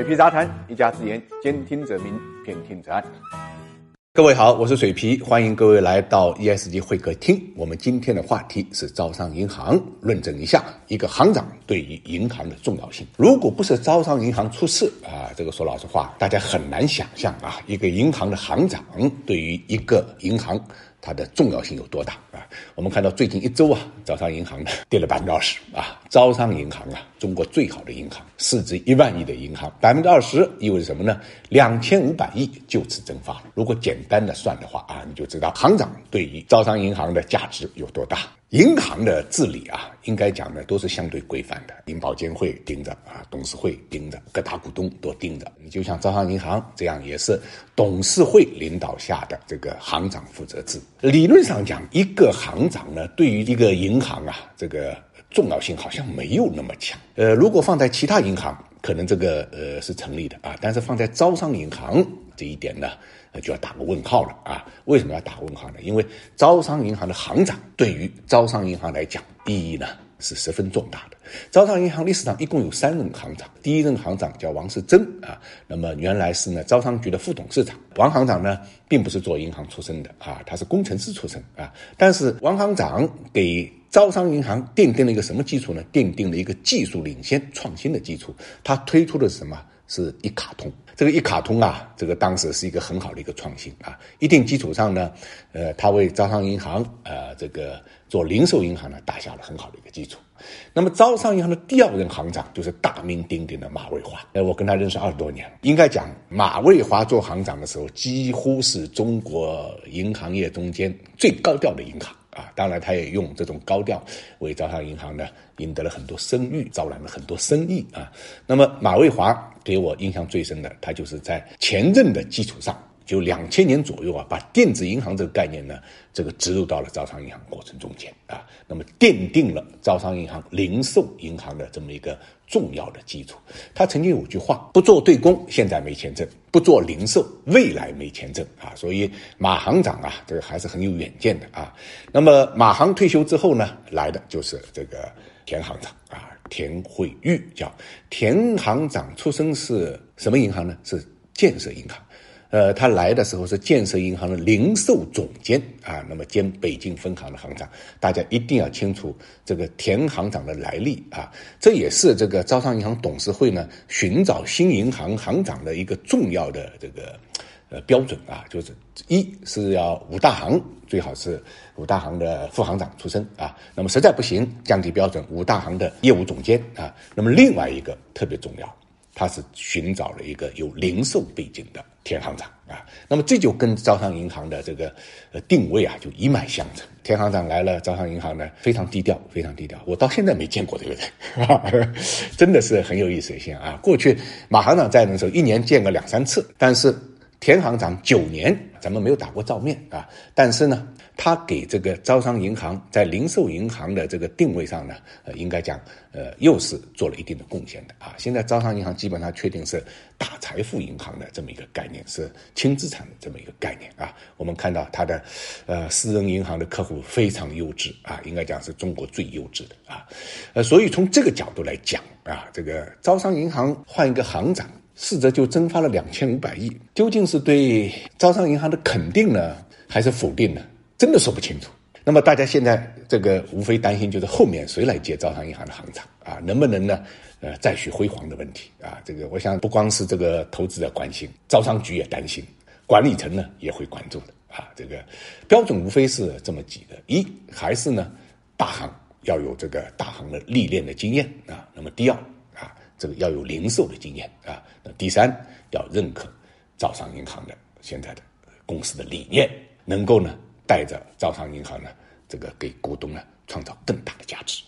水皮杂谈，一家之言，兼听则明，偏听则暗。各位好，我是水皮，欢迎各位来到 ESG 会客厅。我们今天的话题是招商银行，论证一下一个行长对于银行的重要性。如果不是招商银行出事啊，这个说老实话，大家很难想象啊，一个银行的行长对于一个银行。它的重要性有多大啊？我们看到最近一周啊，招商银行呢跌了百分之二十啊。招商银行啊，中国最好的银行，市值一万亿的银行，百分之二十意味着什么呢？两千五百亿就此蒸发了。如果简单的算的话啊，你就知道行长对于招商银行的价值有多大。银行的治理啊，应该讲呢都是相对规范的，银保监会盯着啊，董事会盯着，各大股东都盯着。你就像招商银行这样，也是董事会领导下的这个行长负责制。理论上讲，一个行长呢，对于一个银行啊，这个重要性好像没有那么强。呃，如果放在其他银行，可能这个呃是成立的啊，但是放在招商银行这一点呢？就要打个问号了啊！为什么要打问号呢？因为招商银行的行长对于招商银行来讲意义呢是十分重大的。招商银行历史上一共有三任行长，第一任行长叫王世贞啊，那么原来是呢招商局的副董事长。王行长呢并不是做银行出身的啊，他是工程师出身啊。但是王行长给招商银行奠定了一个什么基础呢？奠定了一个技术领先、创新的基础。他推出的是什么？是一卡通。这个一卡通啊，这个当时是一个很好的一个创新啊。一定基础上呢，呃，他为招商银行呃这个做零售银行呢打下了很好的一个基础。那么招商银行的第二任行长就是大名鼎鼎的马蔚华，呃，我跟他认识二十多年，应该讲马蔚华做行长的时候，几乎是中国银行业中间最高调的银行。啊，当然，他也用这种高调为招商银行呢赢得了很多声誉，招揽了很多生意啊。那么马蔚华给我印象最深的，他就是在前任的基础上。就两千年左右啊，把电子银行这个概念呢，这个植入到了招商银行过程中间啊，那么奠定了招商银行零售银行的这么一个重要的基础。他曾经有句话：不做对公，现在没钱挣；不做零售，未来没钱挣啊。所以马行长啊，这个还是很有远见的啊。那么马行退休之后呢，来的就是这个田行长啊，田惠玉叫田行长，出生是什么银行呢？是建设银行。呃，他来的时候是建设银行的零售总监。啊，那么兼北京分行的行长，大家一定要清楚这个田行长的来历。啊，这也是这个招商银行董事会呢寻找新银行行长的一个重要的这个呃标准啊，就是一是要五大行最好是五大行的副行长出身。啊，那么实在不行降低标准，五大行的业务总监。啊，那么另外一个特别重要。他是寻找了一个有零售背景的田行长啊，那么这就跟招商银行的这个呃定位啊就一脉相承。田行长来了，招商银行呢非常低调，非常低调。我到现在没见过这个人，真的是很有意思一些啊。过去马行长在的时候，一年见个两三次，但是田行长九年咱们没有打过照面啊，但是呢。他给这个招商银行在零售银行的这个定位上呢，呃，应该讲，呃，又是做了一定的贡献的啊。现在招商银行基本上确定是大财富银行的这么一个概念，是轻资产的这么一个概念啊。我们看到它的，呃，私人银行的客户非常优质啊，应该讲是中国最优质的啊。呃，所以从这个角度来讲啊，这个招商银行换一个行长，市值就蒸发了两千五百亿，究竟是对招商银行的肯定呢，还是否定呢？真的说不清楚。那么大家现在这个无非担心就是后面谁来接招商银行的行长啊？能不能呢？呃，再续辉煌的问题啊？这个我想不光是这个投资者关心，招商局也担心，管理层呢也会关注的啊。这个标准无非是这么几个：一还是呢大行要有这个大行的历练的经验啊；那么第二，这个要有零售的经验啊；那第三要认可招商银行的现在的公司的理念，能够呢。带着招商银行呢，这个给股东呢创造更大的价值。